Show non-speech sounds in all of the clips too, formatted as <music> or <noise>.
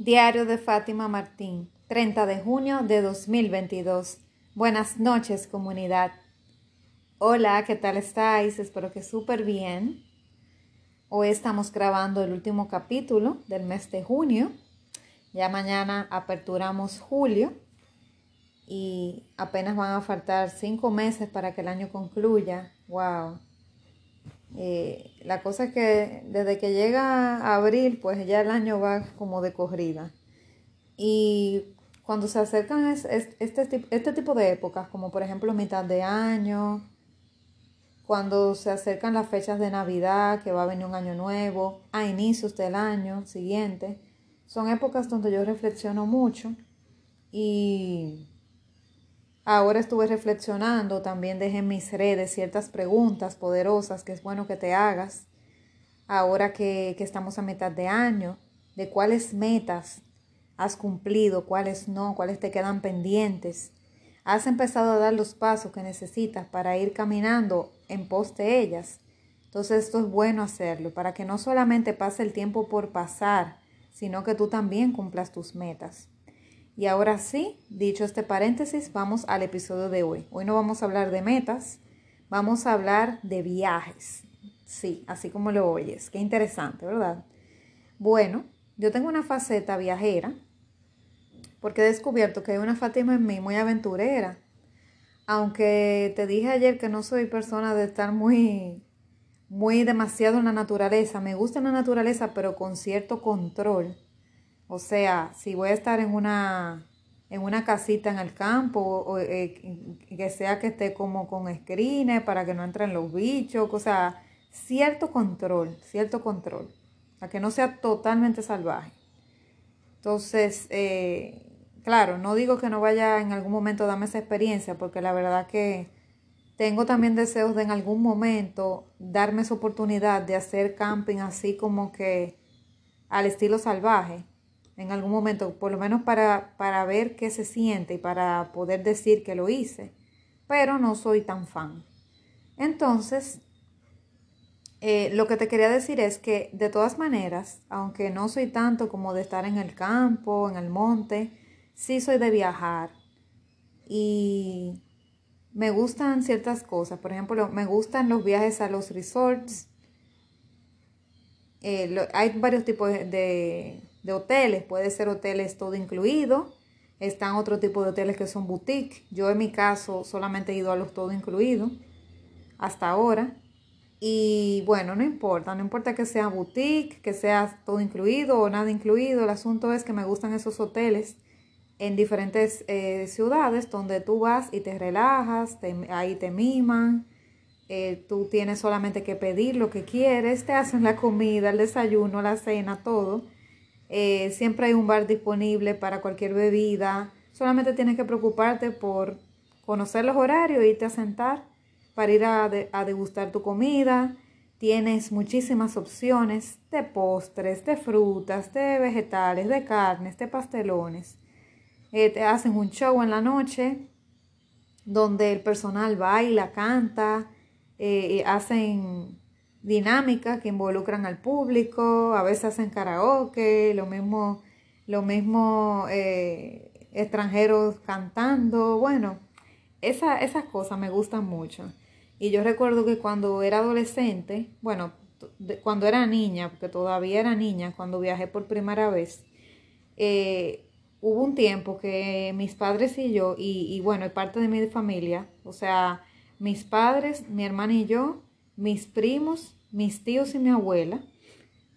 Diario de Fátima Martín, 30 de junio de 2022. Buenas noches, comunidad. Hola, ¿qué tal estáis? Espero que súper bien. Hoy estamos grabando el último capítulo del mes de junio. Ya mañana aperturamos julio y apenas van a faltar cinco meses para que el año concluya. ¡Wow! Eh, la cosa es que desde que llega abril, pues ya el año va como de corrida. Y cuando se acercan este, este tipo de épocas, como por ejemplo mitad de año, cuando se acercan las fechas de Navidad, que va a venir un año nuevo, a inicios del año siguiente, son épocas donde yo reflexiono mucho y Ahora estuve reflexionando, también dejé en mis redes ciertas preguntas poderosas que es bueno que te hagas. Ahora que, estamos a mitad de año, de cuáles metas has cumplido, cuáles no, cuáles te quedan pendientes. Has empezado a dar los pasos que necesitas para ir caminando en pos de ellas. Entonces esto es bueno hacerlo para que no solamente pase el tiempo por pasar, sino que tú también cumplas tus metas. Y ahora sí, dicho este paréntesis, vamos al episodio de hoy. Hoy no vamos a hablar de metas, vamos a hablar de viajes. Sí, así como lo oyes. Qué interesante, ¿verdad? Bueno, yo tengo una faceta viajera porque he descubierto que hay una Fátima en mí muy aventurera. Aunque te dije ayer que no soy persona de estar muy, muy demasiado en la naturaleza. Me gusta la naturaleza, pero con cierto control o sea, si voy a estar en una, en una casita en el campo, o, eh, que sea que esté como con screener para que no entren los bichos, o sea, cierto control, cierto control, para que no sea totalmente salvaje. Entonces, eh, claro, no digo que no vaya en algún momento a darme esa experiencia, porque la verdad que tengo también deseos de en algún momento darme esa oportunidad de hacer camping así como que al estilo salvaje en algún momento, por lo menos para, para ver qué se siente y para poder decir que lo hice, pero no soy tan fan. Entonces, eh, lo que te quería decir es que de todas maneras, aunque no soy tanto como de estar en el campo, en el monte, sí soy de viajar y me gustan ciertas cosas. Por ejemplo, me gustan los viajes a los resorts. Eh, hay varios tipos de, de hoteles. Puede ser hoteles todo incluido. Están otro tipo de hoteles que son boutique. Yo en mi caso solamente he ido a los todo incluido hasta ahora. Y bueno, no importa, no importa que sea boutique, que sea todo incluido o nada incluido. El asunto es que me gustan esos hoteles en diferentes eh, ciudades donde tú vas y te relajas, ahí te miman. Eh, tú tienes solamente que pedir lo que quieres, te hacen la comida, el desayuno, la cena, todo eh, siempre hay un bar disponible para cualquier bebida. Solamente tienes que preocuparte por conocer los horarios, irte a sentar para ir a, degustar tu comida. Tienes muchísimas opciones de postres, de frutas, de vegetales, de carnes, de pastelones. Eh, te hacen un show en la noche donde el personal baila, canta, eh, hacen dinámicas que involucran al público, a veces hacen karaoke, lo mismo, lo mismo eh, extranjeros cantando, bueno, esa, esas cosas me gustan mucho. Y yo recuerdo que cuando era adolescente, bueno, cuando era niña, porque todavía era niña, cuando viajé por primera vez, eh, hubo un tiempo que mis padres y yo, y, bueno, y parte de mi familia, o sea, mis padres, mi hermana y yo, mis primos, mis tíos y mi abuela,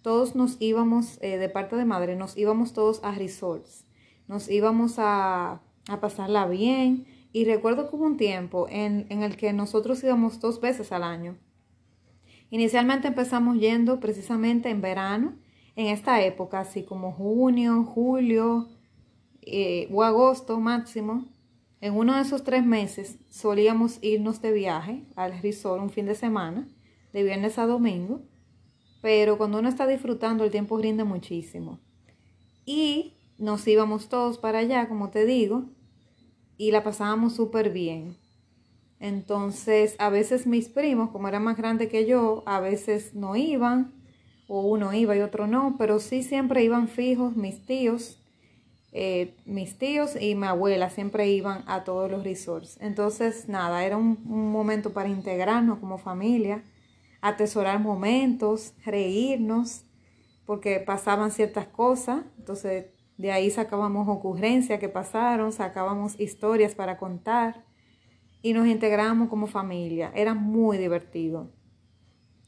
todos nos íbamos, eh, de parte de madre, nos íbamos todos a resorts, nos íbamos a, a pasarla bien. Y recuerdo que hubo un tiempo en, en el que nosotros íbamos dos veces al año. Inicialmente empezamos yendo precisamente en verano, en esta época, así como junio, julio eh, o agosto máximo. En uno de esos tres meses solíamos irnos de viaje al resort un fin de semana de viernes a domingo, pero cuando uno está disfrutando el tiempo rinde muchísimo. Y nos íbamos todos para allá, como te digo, y la pasábamos súper bien. Entonces, a veces mis primos, como eran más grandes que yo, a veces no iban, o uno iba y otro no, pero sí siempre iban fijos mis tíos, eh, mis tíos y mi abuela siempre iban a todos los resorts. Entonces, nada, era un, un momento para integrarnos como familia, atesorar momentos, reírnos, porque pasaban ciertas cosas, entonces de ahí sacábamos ocurrencias que pasaron, sacábamos historias para contar y nos integramos como familia. Era muy divertido.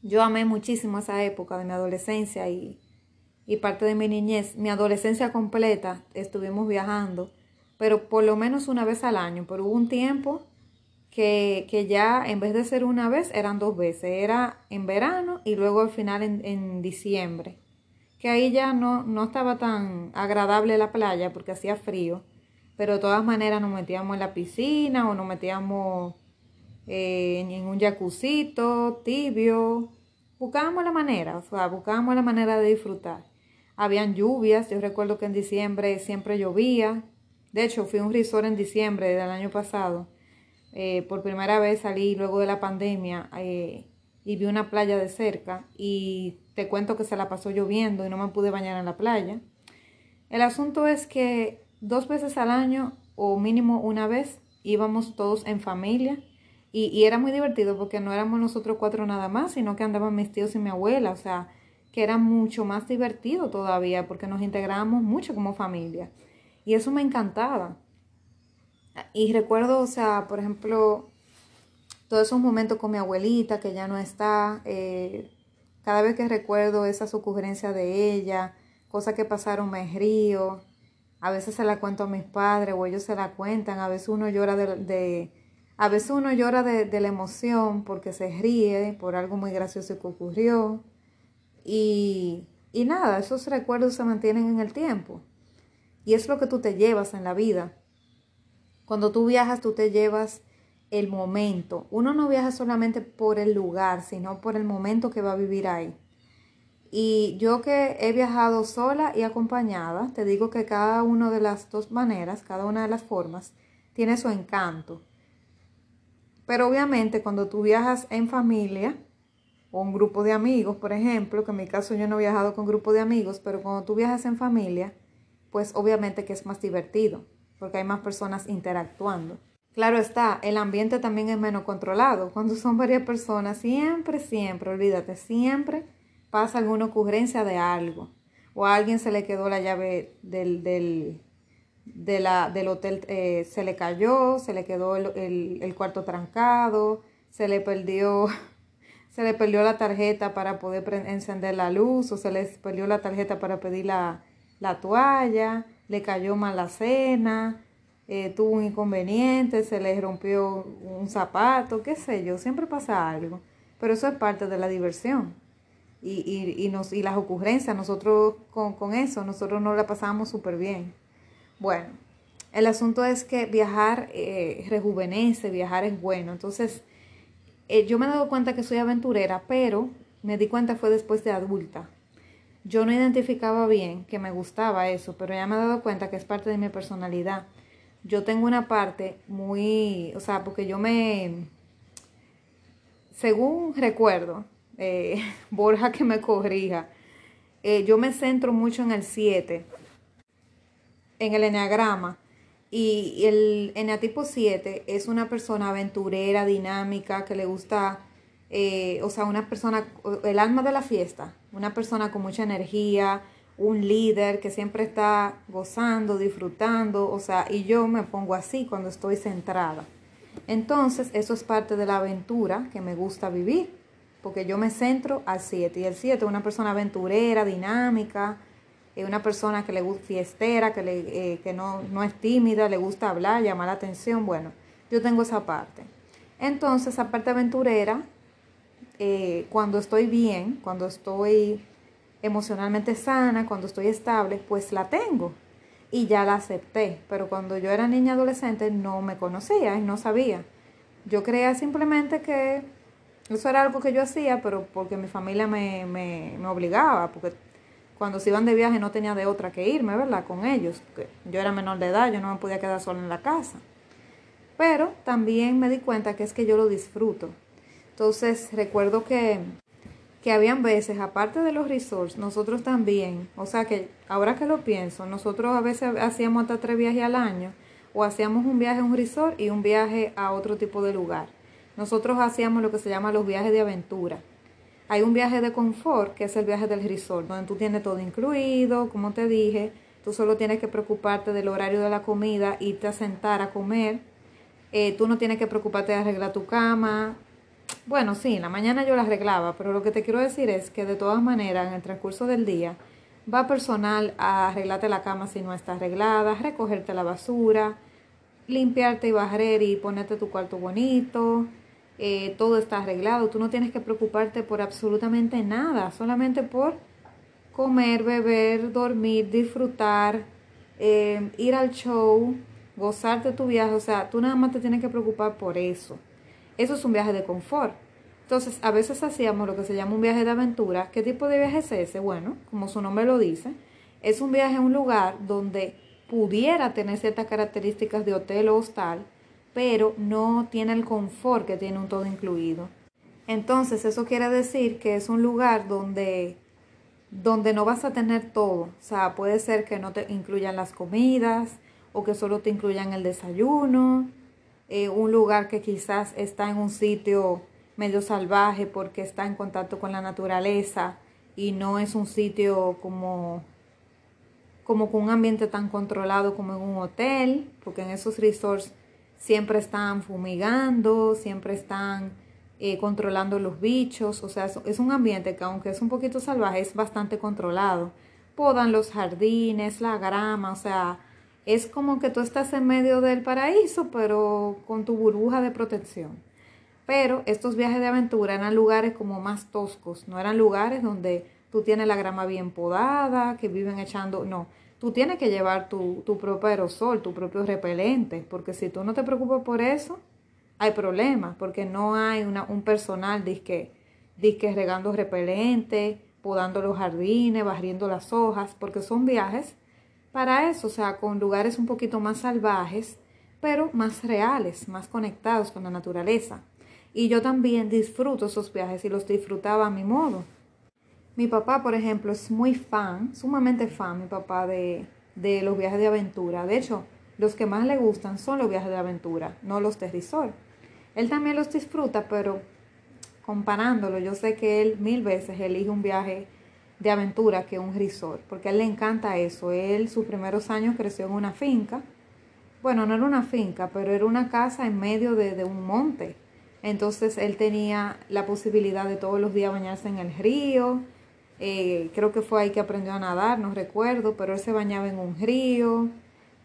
Yo amé muchísimo esa época de mi adolescencia y, y parte de mi niñez. Mi adolescencia completa estuvimos viajando, pero por lo menos una vez al año. Pero hubo un tiempo que, que, ya en vez de ser una vez eran dos veces. Era en verano y luego al final en, en diciembre. Que ahí ya no, no estaba tan agradable la playa porque hacía frío pero de todas maneras nos metíamos en la piscina o nos metíamos eh, en un jacuzito tibio. Buscábamos la manera, o sea, buscábamos la manera de disfrutar. Habían lluvias, yo recuerdo que en diciembre siempre llovía. De hecho, fui a un resort en diciembre del año pasado. Eh, por primera vez salí luego de la pandemia eh, y vi una playa de cerca y te cuento que se la pasó lloviendo y no me pude bañar en la playa. El asunto es que dos veces al año o mínimo una vez íbamos todos en familia y, era muy divertido porque no éramos nosotros cuatro nada más, sino que andaban mis tíos y mi abuela, o sea, que era mucho más divertido todavía porque nos integrábamos mucho como familia y eso me encantaba. Y recuerdo, o sea, por ejemplo, todos esos momentos con mi abuelita que ya no está, eh, cada vez que recuerdo esas ocurrencias de ella, cosas que pasaron me río, a veces se la cuento a mis padres o ellos se la cuentan, a veces uno llora de, a veces uno llora de, la emoción porque se ríe por algo muy gracioso que ocurrió. Y, y nada, esos recuerdos se mantienen en el tiempo. Y es lo que tú te llevas en la vida. Cuando tú viajas, tú te llevas el momento. Uno no viaja solamente por el lugar, sino por el momento que va a vivir ahí. Y yo que he viajado sola y acompañada, te digo que cada una de las dos maneras, cada una de las formas, tiene su encanto. Pero obviamente cuando tú viajas en familia o un grupo de amigos, por ejemplo, que en mi caso yo no he viajado con grupo de amigos, pero cuando tú viajas en familia, pues obviamente que es más divertido, porque hay más personas interactuando. Claro está, el ambiente también es menos controlado. Cuando son varias personas, siempre, siempre, olvídate, siempre pasa alguna ocurrencia de algo, o a alguien se le quedó la llave del, del, del hotel, eh, se le cayó, se le quedó el, el, cuarto trancado, se le perdió <laughs> se le perdió la tarjeta para poder encender la luz o se le perdió la tarjeta para pedir la, la toalla, le cayó mal la cena, eh, tuvo un inconveniente, se le rompió un zapato, qué sé yo, siempre pasa algo. Pero eso es parte de la diversión y, y, nos, y las ocurrencias, nosotros con, con eso, nosotros nos la pasamos súper bien. Bueno, el asunto es que viajar eh, rejuvenece, viajar es bueno. Entonces, eh, yo me he dado cuenta que soy aventurera, pero me di cuenta fue después de adulta. Yo no identificaba bien que me gustaba eso, pero ya me he dado cuenta que es parte de mi personalidad. Yo tengo una parte muy, o sea, porque yo me, según recuerdo, eh, <laughs> Borja que me corrija, eh, yo me centro mucho en el 7, en el enneagrama. Y el eneatipo 7 es una persona aventurera, dinámica, que le gusta, eh, o sea, una persona, el alma de la fiesta, una persona con mucha energía, un líder que siempre está gozando, disfrutando, o sea, y yo me pongo así cuando estoy centrada. Entonces, eso es parte de la aventura que me gusta vivir porque yo me centro al 7 y el 7 es una persona aventurera, dinámica, es una persona que le gusta fiestera, que, le, eh, que no, no, es tímida, le gusta hablar, llamar la atención. Bueno, yo tengo esa parte. Entonces, esa parte aventurera, eh, cuando estoy bien, cuando estoy emocionalmente sana, cuando estoy estable, pues la tengo y ya la acepté. Pero cuando yo era niña adolescente no me conocía y no sabía. Yo creía simplemente que eso era algo que yo hacía, pero porque mi familia me, me, me obligaba, porque cuando se iban de viaje no tenía de otra que irme, ¿verdad? Con ellos, porque yo era menor de edad, yo no me podía quedar sola en la casa. Pero también me di cuenta que es que yo lo disfruto. Entonces recuerdo que que habían veces, aparte de los resorts, nosotros también, o sea que ahora que lo pienso, nosotros a veces hacíamos hasta tres viajes al año, o hacíamos un viaje a un resort y un viaje a otro tipo de lugar. Nosotros hacíamos lo que se llama los viajes de aventura. Hay un viaje de confort, que es el viaje del resort, donde tú tienes todo incluido, como te dije, tú solo tienes que preocuparte del horario de la comida, irte a sentar a comer, eh, tú no tienes que preocuparte de arreglar tu cama, bueno, sí, en la mañana yo la arreglaba, pero lo que te quiero decir es que de todas maneras, en el transcurso del día, va personal a arreglarte la cama si no está arreglada, recogerte la basura, limpiarte y barrer y ponerte tu cuarto bonito, eh, todo está arreglado, tú no tienes que preocuparte por absolutamente nada, solamente por comer, beber, dormir, disfrutar, eh, ir al show, gozarte tu viaje, o sea, tú nada más te tienes que preocupar por eso. Eso es un viaje de confort. Entonces, a veces hacíamos lo que se llama un viaje de aventura. ¿Qué tipo de viaje es ese? Bueno, como su nombre lo dice, es un viaje a un lugar donde pudiera tener ciertas características de hotel o hostal, pero no tiene el confort que tiene un todo incluido. Entonces, eso quiere decir que es un lugar donde, donde no vas a tener todo. O sea, puede ser que no te incluyan las comidas o que solo te incluyan el desayuno eh, un lugar que quizás está en un sitio medio salvaje porque está en contacto con la naturaleza y no es un sitio como, como con un ambiente tan controlado como en un hotel, porque en esos resorts siempre están fumigando, siempre están eh, controlando los bichos, o sea, es un ambiente que aunque es un poquito salvaje, es bastante controlado. Podan los jardines, la grama, o sea, es como que tú estás en medio del paraíso, pero con tu burbuja de protección. Pero estos viajes de aventura eran lugares como más toscos, no eran lugares donde tú tienes la grama bien podada, que viven echando, no, tú tienes que llevar tu, tu propio aerosol, tu propio repelente, porque si tú no te preocupas por eso, hay problemas, porque no hay una, un personal disque, disque regando repelente, podando los jardines, barriendo las hojas, porque son viajes para eso, o sea, con lugares un poquito más salvajes, pero más reales, más conectados con la naturaleza. Y yo también disfruto esos viajes y los disfrutaba a mi modo. Mi papá, por ejemplo, es muy fan, sumamente fan, mi papá, de, de los viajes de aventura. De hecho, los que más le gustan son los viajes de aventura, no los de resort. Él también los disfruta, pero comparándolo, yo sé que él mil veces elige un viaje de aventura que un resort, porque a él le encanta eso. Él sus primeros años creció en una finca. Bueno, no era una finca, pero era una casa en medio de, un monte. Entonces él tenía la posibilidad de todos los días bañarse en el río. Eh, creo que fue ahí que aprendió a nadar, no recuerdo, pero él se bañaba en un río.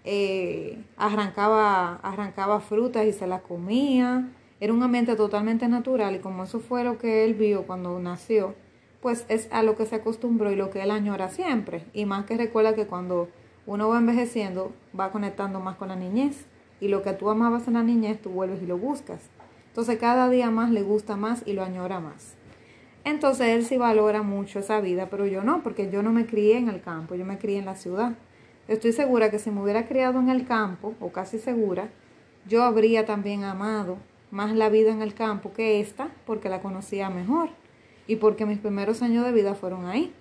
Eh, arrancaba, arrancaba frutas y se las comía. Era un ambiente totalmente natural y como eso fue lo que él vio cuando nació, pues es a lo que se acostumbró y lo que él añora siempre. Y más que recuerda que cuando uno va envejeciendo, va conectando más con la niñez. Y lo que tú amabas en la niñez, tú vuelves y lo buscas. Entonces cada día más le gusta más y lo añora más. Entonces él sí valora mucho esa vida, pero yo no, porque yo no me crié en el campo, yo me crié en la ciudad. Estoy segura que si me hubiera criado en el campo, o casi segura, yo habría también amado más la vida en el campo que esta, porque la conocía mejor y porque mis primeros años de vida fueron ahí.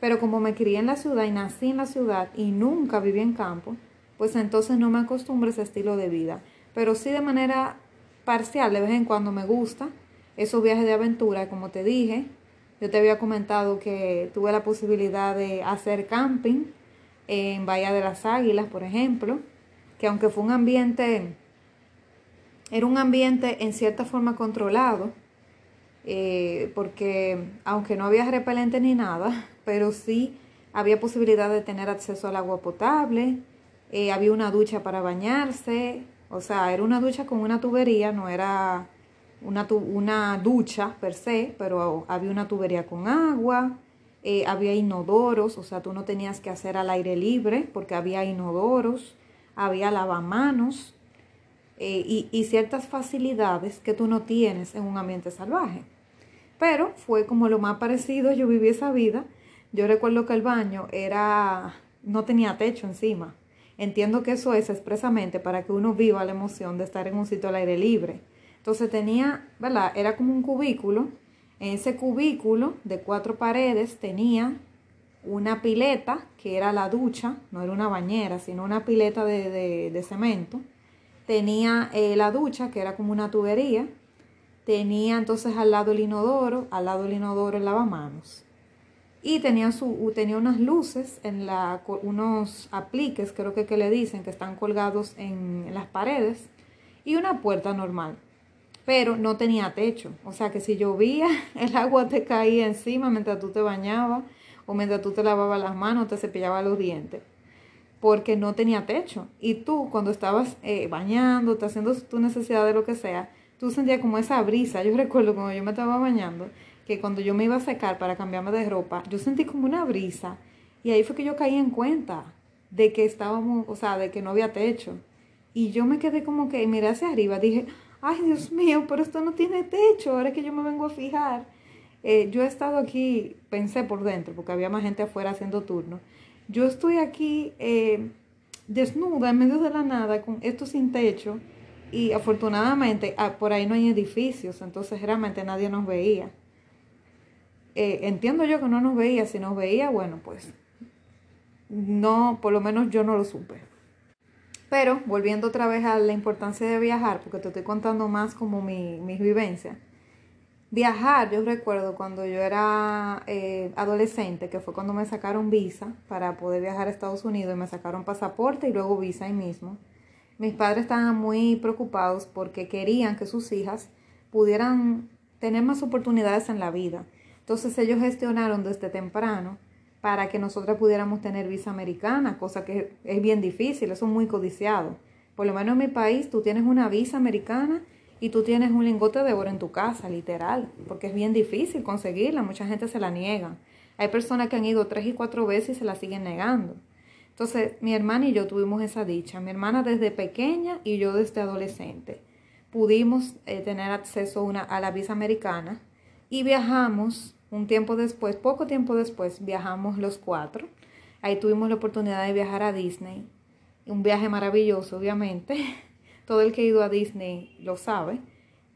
Pero como me crié en la ciudad y nací en la ciudad y nunca viví en campo, pues entonces no me acostumbro a ese estilo de vida. Pero sí de manera parcial, de vez en cuando me gusta esos viajes de aventura, como te dije. Yo te había comentado que tuve la posibilidad de hacer camping en Bahía de las Águilas, por ejemplo, que aunque fue un ambiente, era un ambiente en cierta forma controlado, eh, porque aunque no había repelente ni nada, <laughs> pero sí había posibilidad de tener acceso al agua potable, eh, había una ducha para bañarse, o sea, era una ducha con una tubería, no era una, una ducha per se, pero había una tubería con agua, eh, había inodoros, o sea, tú no tenías que hacer al aire libre porque había inodoros, había lavamanos y, y ciertas facilidades que tú no tienes en un ambiente salvaje. Pero fue como lo más parecido, yo viví esa vida. Yo recuerdo que el baño era, no tenía techo encima. Entiendo que eso es expresamente para que uno viva la emoción de estar en un sitio al aire libre. Entonces tenía, ¿verdad? Era como un cubículo En ese cubículo de cuatro paredes tenía una pileta, que era la ducha, no era una bañera, sino una pileta de, cemento. Tenía eh, la ducha, que era como una tubería. Tenía entonces al lado el inodoro, al lado del inodoro el lavamanos. Y tenía, su, tenía unas luces, en la, unos apliques, creo que, que le dicen, que están colgados en, en las paredes. Y una puerta normal pero no tenía techo. O sea que si llovía, <laughs> el agua te caía encima mientras tú te bañabas o mientras tú te lavabas las manos, te cepillabas los dientes, porque no tenía techo. Y tú cuando estabas eh, bañándote, haciendo tu necesidad de lo que sea, tú sentías como esa brisa. Yo recuerdo cuando yo me estaba bañando, que cuando yo me iba a secar para cambiarme de ropa, yo sentí como una brisa. Y ahí fue que yo caí en cuenta de que estábamos, o sea, de que no había techo. Y yo me quedé como que miré hacia arriba, dije, ay Dios mío, pero esto no tiene techo, ahora que yo me vengo a fijar. Eh, yo he estado aquí, pensé por dentro, porque había más gente afuera haciendo turno. Yo estoy aquí eh, desnuda en medio de la nada, con esto sin techo, y afortunadamente ah, por ahí no hay edificios, entonces realmente nadie nos veía. Eh, entiendo yo que no nos veía, si nos veía, bueno, pues no, por lo menos yo no lo supe. Pero volviendo otra vez a la importancia de viajar, porque te estoy contando más como mi, mis vivencias Viajar, yo recuerdo cuando yo era eh, adolescente, que fue cuando me sacaron visa para poder viajar a Estados Unidos y me sacaron pasaporte y luego visa ahí mismo. Mis padres estaban muy preocupados porque querían que sus hijas pudieran tener más oportunidades en la vida. Entonces ellos gestionaron desde temprano para que nosotras pudiéramos tener visa americana, cosa que es bien difícil, eso es muy codiciado. Por lo menos en mi país tú tienes una visa americana y tú tienes un lingote de oro en tu casa, literal, porque es bien difícil conseguirla, mucha gente se la niega. Hay personas que han ido tres y cuatro veces y se la siguen negando. Entonces, mi hermana y yo tuvimos esa dicha, mi hermana desde pequeña y yo desde adolescente. Pudimos eh, tener acceso una, a la visa americana y viajamos un tiempo después, poco tiempo después, viajamos los cuatro. Ahí tuvimos la oportunidad de viajar a Disney. Un viaje maravilloso, obviamente. <laughs> todo el que ha ido a Disney lo sabe,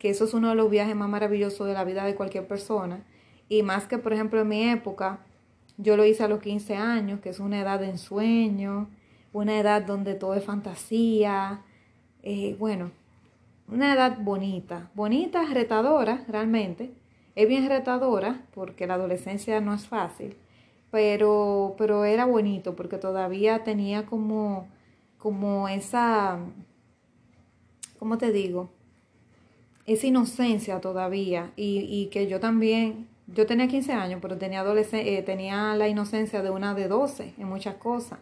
que eso es uno de los viajes más maravillosos de la vida de cualquier persona. Y más que, por ejemplo, en mi época, yo lo hice a los 15 años, que es una edad de ensueño, una edad donde todo es fantasía. Eh, bueno, una edad bonita, bonita, retadora, realmente. Es bien retadora porque la adolescencia no es fácil, pero, pero era bonito porque todavía tenía como, como esa, ¿cómo te digo? Esa inocencia todavía y, que yo también, yo tenía 15 años, pero tenía, eh, tenía la inocencia de una de 12 en muchas cosas.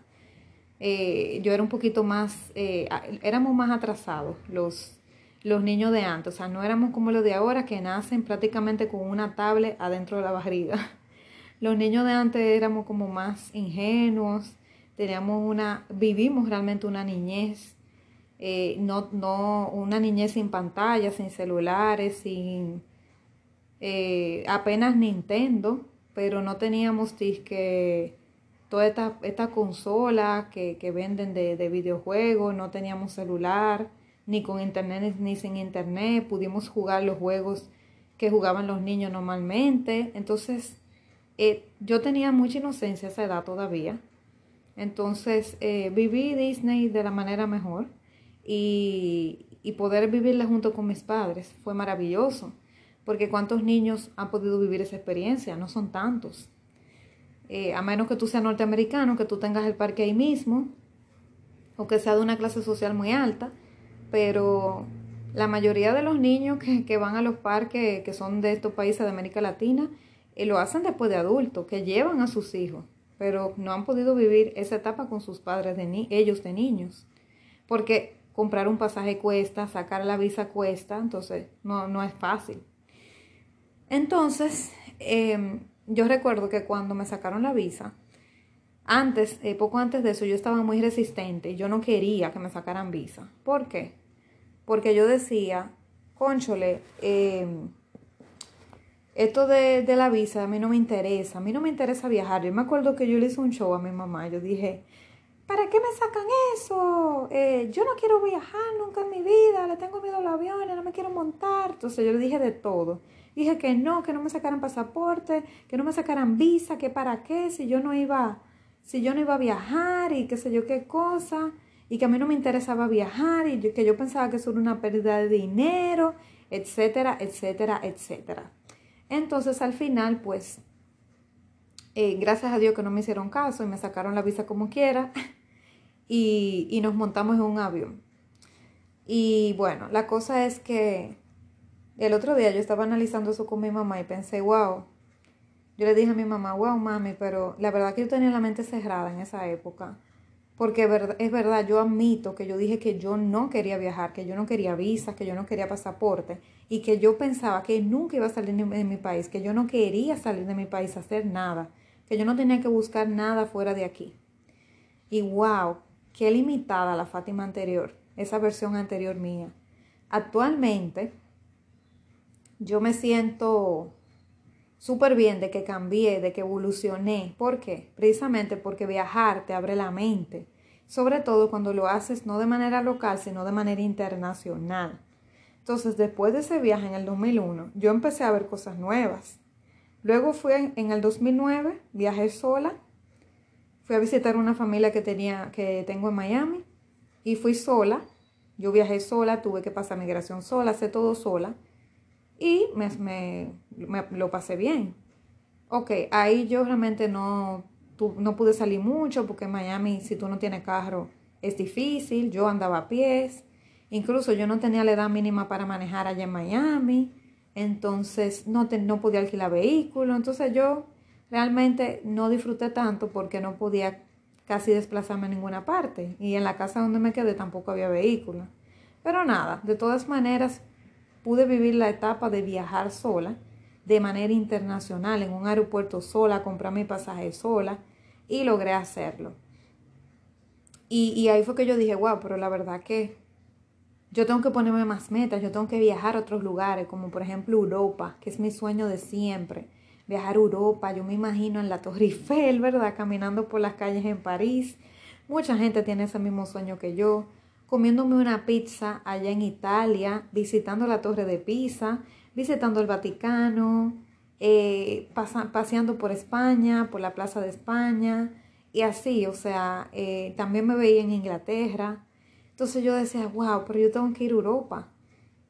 Eh, yo era un poquito más, eh, éramos más atrasados los, los niños de antes, o sea, no éramos como los de ahora que nacen prácticamente con una tablet adentro de la barriga. <laughs> Los niños de antes éramos como más ingenuos, teníamos una, vivimos realmente una niñez eh, no, no, una niñez sin pantalla, sin celulares, sin eh, apenas Nintendo, pero no teníamos que toda esta, consola que, que venden de, de, videojuegos, no teníamos celular, ni con internet ni sin internet, pudimos jugar los juegos que jugaban los niños normalmente. Entonces, eh, yo tenía mucha inocencia a esa edad todavía. Entonces, viví Disney de la manera mejor y, poder vivirla junto con mis padres fue maravilloso, porque cuántos niños han podido vivir esa experiencia, no son tantos. Eh, a menos que tú seas norteamericano, que tú tengas el parque ahí mismo, o que sea de una clase social muy alta, pero la mayoría de los niños que, van a los parques, que son de estos países de América Latina, eh, lo hacen después de adultos, que llevan a sus hijos, pero no han podido vivir esa etapa con sus padres, de ellos de niños. Porque comprar un pasaje cuesta, sacar la visa cuesta, entonces no, no es fácil. Entonces, em, yo recuerdo que cuando me sacaron la visa, antes, eh, poco antes de eso, yo estaba muy resistente. Yo no quería que me sacaran visa. ¿Por qué? Porque yo decía, conchole, em, esto de, de, la visa a mí no me interesa. A mí no me interesa viajar. Yo me acuerdo que yo le hice un show a mi mamá. Yo dije, ¿para qué me sacan eso? Eh, yo no quiero viajar nunca en mi vida, le tengo miedo al avión, no me quiero montar. Entonces yo le dije de todo. Dije que no, que no me sacaran pasaporte, que no me sacaran visa, que para qué, si yo no iba, si yo no iba a viajar y qué sé yo qué cosa, y que a mí no me interesaba viajar y que yo pensaba que eso era una pérdida de dinero, etcétera, etcétera, etcétera. Entonces al final, pues, eh, gracias a Dios que no me hicieron caso y me sacaron la visa como quiera <laughs> y, y nos montamos en un avión. Y bueno, la cosa es que el otro día yo estaba analizando eso con mi mamá y pensé, wow, yo le dije a mi mamá, wow, mami, pero la verdad que yo tenía la mente cerrada en esa época. Porque es verdad, yo admito que yo dije que yo no quería viajar, que yo no quería visa, que yo no quería pasaporte y que yo pensaba que nunca iba a salir de mi país, que yo no quería salir de mi país a hacer nada, que yo no tenía que buscar nada fuera de aquí. Y wow, qué limitada la Fátima anterior, esa versión anterior mía. Actualmente yo me siento súper bien de que cambié, de que evolucioné. ¿Por qué? Precisamente porque viajar te abre la mente, sobre todo cuando lo haces no de manera local, sino de manera internacional. Entonces, después de ese viaje en el 2001, yo empecé a ver cosas nuevas. Luego fui en, el 2009, viajé sola, fui a visitar una familia que, tenía, que tengo en Miami y fui sola. Yo viajé sola, tuve que pasar migración sola, hacer todo sola y me, lo pasé bien. Ok, ahí yo realmente no, no pude salir mucho porque en Miami si tú no tienes carro es difícil, yo andaba a pies, incluso yo no tenía la edad mínima para manejar allá en Miami, entonces no, no podía alquilar vehículo, entonces yo realmente no disfruté tanto porque no podía casi desplazarme a ninguna parte. Y en la casa donde me quedé tampoco había vehículo. Pero nada, de todas maneras pude vivir la etapa de viajar sola, de manera internacional, en un aeropuerto sola, comprar mi pasaje sola y logré hacerlo. Y, ahí fue que yo dije, wow, pero la verdad que yo tengo que ponerme más metas, yo tengo que viajar a otros lugares, como por ejemplo Europa, que es mi sueño de siempre. Viajar a Europa, yo me imagino en la Torre Eiffel, ¿verdad? Caminando por las calles en París. Mucha gente tiene ese mismo sueño que yo comiéndome una pizza allá en Italia, visitando la Torre de Pisa, visitando el Vaticano, eh, paseando por España, por la Plaza de España, y así, o sea, eh, también me veía en Inglaterra. Entonces yo decía, wow, pero yo tengo que ir a Europa.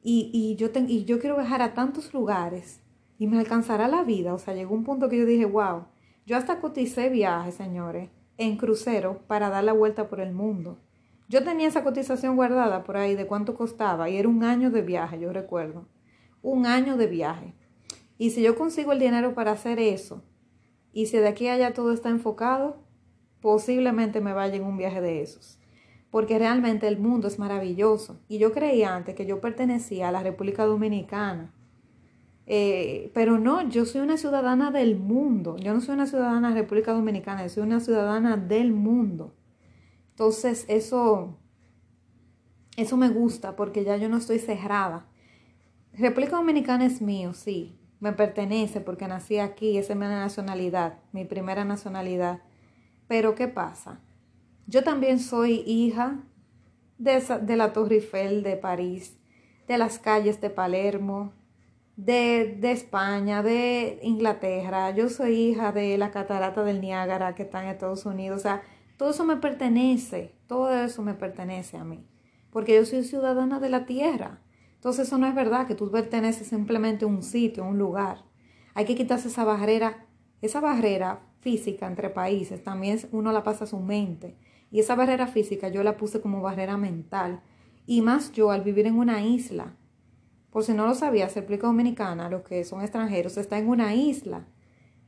Y, yo y yo quiero viajar a tantos lugares y me alcanzará la vida. O sea, llegó un punto que yo dije, wow, yo hasta coticé viajes, señores, en crucero para dar la vuelta por el mundo. Yo tenía esa cotización guardada por ahí de cuánto costaba y era un año de viaje, yo recuerdo. Un año de viaje. Y si yo consigo el dinero para hacer eso, y si de aquí a allá todo está enfocado, posiblemente me vaya en un viaje de esos. Porque realmente el mundo es maravilloso. Y yo creía antes que yo pertenecía a la República Dominicana. Eh, pero no, yo soy una ciudadana del mundo. Yo no soy una ciudadana de la República Dominicana, yo soy una ciudadana del mundo. Entonces, eso, eso me gusta porque ya yo no estoy cerrada. República Dominicana es mío, sí, me pertenece porque nací aquí, esa es mi nacionalidad, mi primera nacionalidad. Pero ¿qué pasa? Yo también soy hija de, de la Torre Eiffel de París, de las calles de Palermo, de, de, España, de Inglaterra. Yo soy hija de la catarata del Niágara que está en Estados Unidos. O sea, todo eso me pertenece, todo eso me pertenece a mí, porque yo soy ciudadana de la tierra. Entonces eso no es verdad que tú perteneces simplemente a un sitio, a un lugar. Hay que quitarse esa barrera, esa barrera física entre países, también uno la pasa a su mente. Y esa barrera física yo la puse como barrera mental. Y más yo al vivir en una isla. Por si no lo sabías, República Dominicana, los que son extranjeros, está en una isla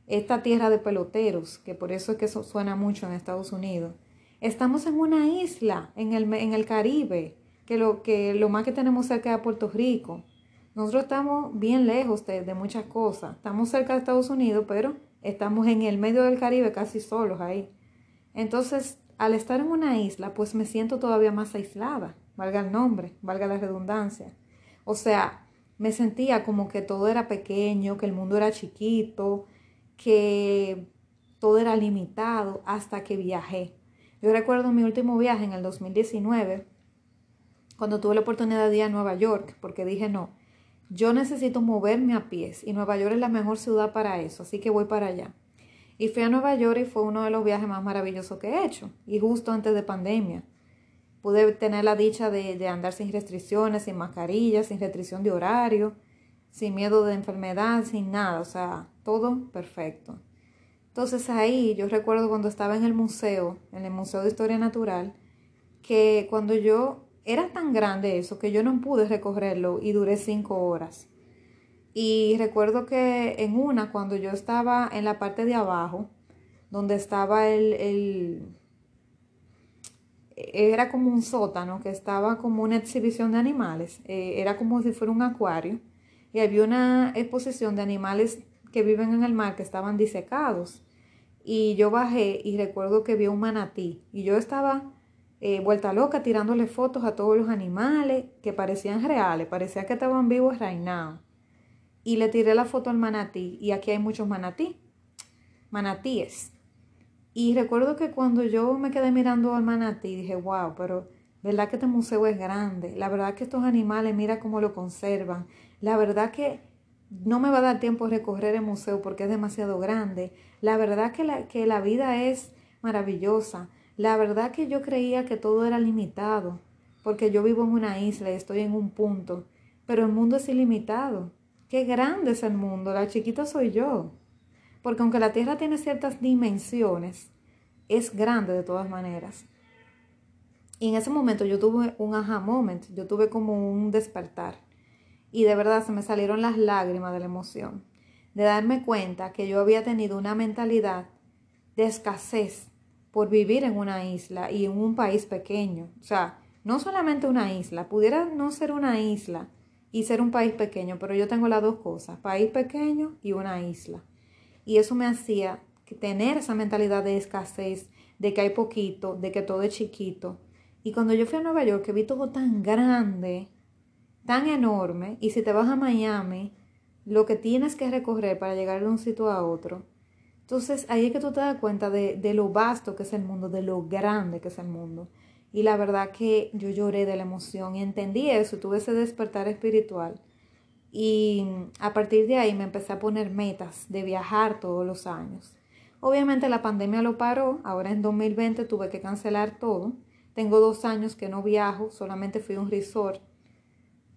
esta tierra de peloteros, que por eso es que eso suena mucho en Estados Unidos. Estamos en una isla, en el, en el Caribe, que lo, que lo más que tenemos cerca de Puerto Rico. Nosotros estamos bien lejos de, de muchas cosas. Estamos cerca de Estados Unidos, pero estamos en el medio del Caribe casi solos ahí. Entonces, al estar en una isla, pues me siento todavía más aislada, valga el nombre, valga la redundancia. O sea, me sentía como que todo era pequeño, que el mundo era chiquito, que todo era limitado hasta que viajé. Yo recuerdo mi último viaje en el 2019, cuando tuve la oportunidad de ir a Nueva York, porque dije, no, yo necesito moverme a pies y Nueva York es la mejor ciudad para eso, así que voy para allá. Y fui a Nueva York y fue uno de los viajes más maravillosos que he hecho, y justo antes de pandemia. Pude tener la dicha de, de andar sin restricciones, sin mascarillas, sin restricción de horario, sin miedo de enfermedad, sin nada, o sea, todo perfecto. Entonces ahí yo recuerdo cuando estaba en el museo, en el Museo de Historia Natural, que cuando yo era tan grande eso que yo no pude recorrerlo y duré cinco horas. Y recuerdo que en una, cuando yo estaba en la parte de abajo, donde estaba el, el era como un sótano, que estaba como una exhibición de animales, eh, era como si fuera un acuario, y había una exposición de animales que viven en el mar que estaban disecados. Y yo bajé y recuerdo que vi un manatí, y yo estaba eh, vuelta loca tirándole fotos a todos los animales que parecían reales, parecía que estaban vivos reinados. Y le tiré la foto al manatí y aquí hay muchos manatí, manatíes. Y recuerdo que cuando yo me quedé mirando al manatí dije, wow, pero verdad que este museo es grande, la verdad que estos animales mira cómo lo conservan, la verdad que no me va a dar tiempo a recorrer el museo porque es demasiado grande, la verdad que la, que la vida es maravillosa. La verdad que yo creía que todo era limitado, porque yo vivo en una isla y estoy en un punto, pero el mundo es ilimitado. Qué grande es el mundo, la chiquita soy yo. Porque aunque la Tierra tiene ciertas dimensiones, es grande de todas maneras. Y en ese momento yo tuve un aha moment, yo tuve como un despertar. Y de verdad se me salieron las lágrimas de la emoción, de darme cuenta que yo había tenido una mentalidad de escasez por vivir en una isla y en un país pequeño. O sea, no solamente una isla, pudiera no ser una isla y ser un país pequeño, pero yo tengo las dos cosas, país pequeño y una isla. Y eso me hacía tener esa mentalidad de escasez, de que hay poquito, de que todo es chiquito. Y cuando yo fui a Nueva York, que vi todo tan grande, tan enorme, y si te vas a Miami, lo que tienes que recorrer para llegar de un sitio a otro, entonces ahí es que tú te das cuenta de, lo vasto que es el mundo, de lo grande que es el mundo. Y la verdad que yo lloré de la emoción y entendí eso, tuve ese despertar espiritual. Y a partir de ahí me empecé a poner metas de viajar todos los años. Obviamente la pandemia lo paró, ahora en 2020 tuve que cancelar todo. Tengo dos años que no viajo, solamente fui a un resort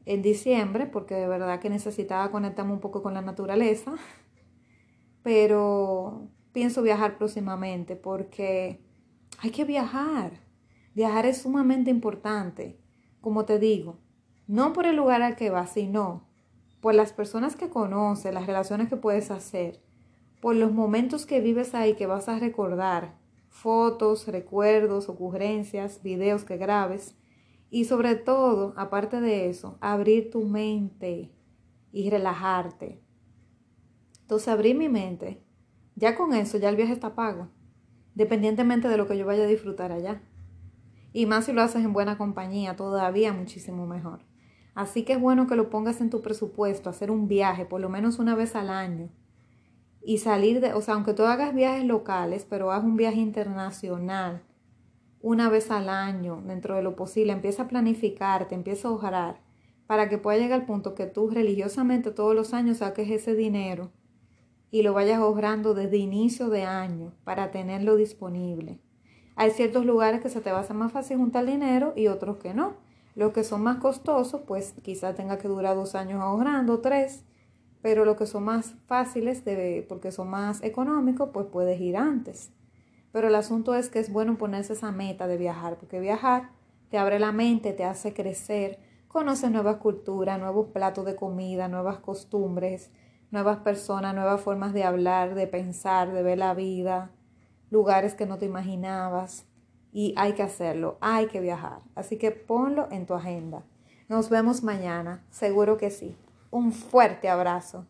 en diciembre porque de verdad que necesitaba conectarme un poco con la naturaleza <laughs> pero pienso viajar próximamente porque hay que viajar. Viajar es sumamente importante, como te digo, no por el lugar al que vas, sino por las personas que conoces, las relaciones que puedes hacer, por los momentos que vives ahí que vas a recordar, fotos, recuerdos, ocurrencias, videos que grabes y sobre todo, aparte de eso, abrir tu mente y relajarte. Entonces abrí mi mente. Ya con eso, ya el viaje está pago, dependientemente de lo que yo vaya a disfrutar allá. Y más si lo haces en buena compañía, todavía muchísimo mejor. Así que es bueno que lo pongas en tu presupuesto, hacer un viaje por lo menos una vez al año. Y salir de, o sea, aunque tú hagas viajes locales, pero haz un viaje internacional una vez al año, dentro de lo posible. Empieza a planificarte, empieza a ahorrar, para que pueda llegar al punto que tú religiosamente todos los años saques ese dinero y lo vayas ahorrando desde inicio de año para tenerlo disponible. Hay ciertos lugares que se te va a hacer más fácil juntar dinero y otros que no. Los que son más costosos, pues quizás tenga que durar dos años ahorrando, tres, pero los que son más fáciles, de, porque son más económicos, pues puedes ir antes. Pero el asunto es que es bueno ponerse esa meta de viajar, porque viajar te abre la mente, te hace crecer, conoces nuevas culturas, nuevos platos de comida, nuevas costumbres, nuevas personas, nuevas formas de hablar, de pensar, de ver la vida, lugares que no te imaginabas. Y hay que hacerlo, hay que viajar. Así que ponlo en tu agenda. Nos vemos mañana, seguro que sí. Un fuerte abrazo.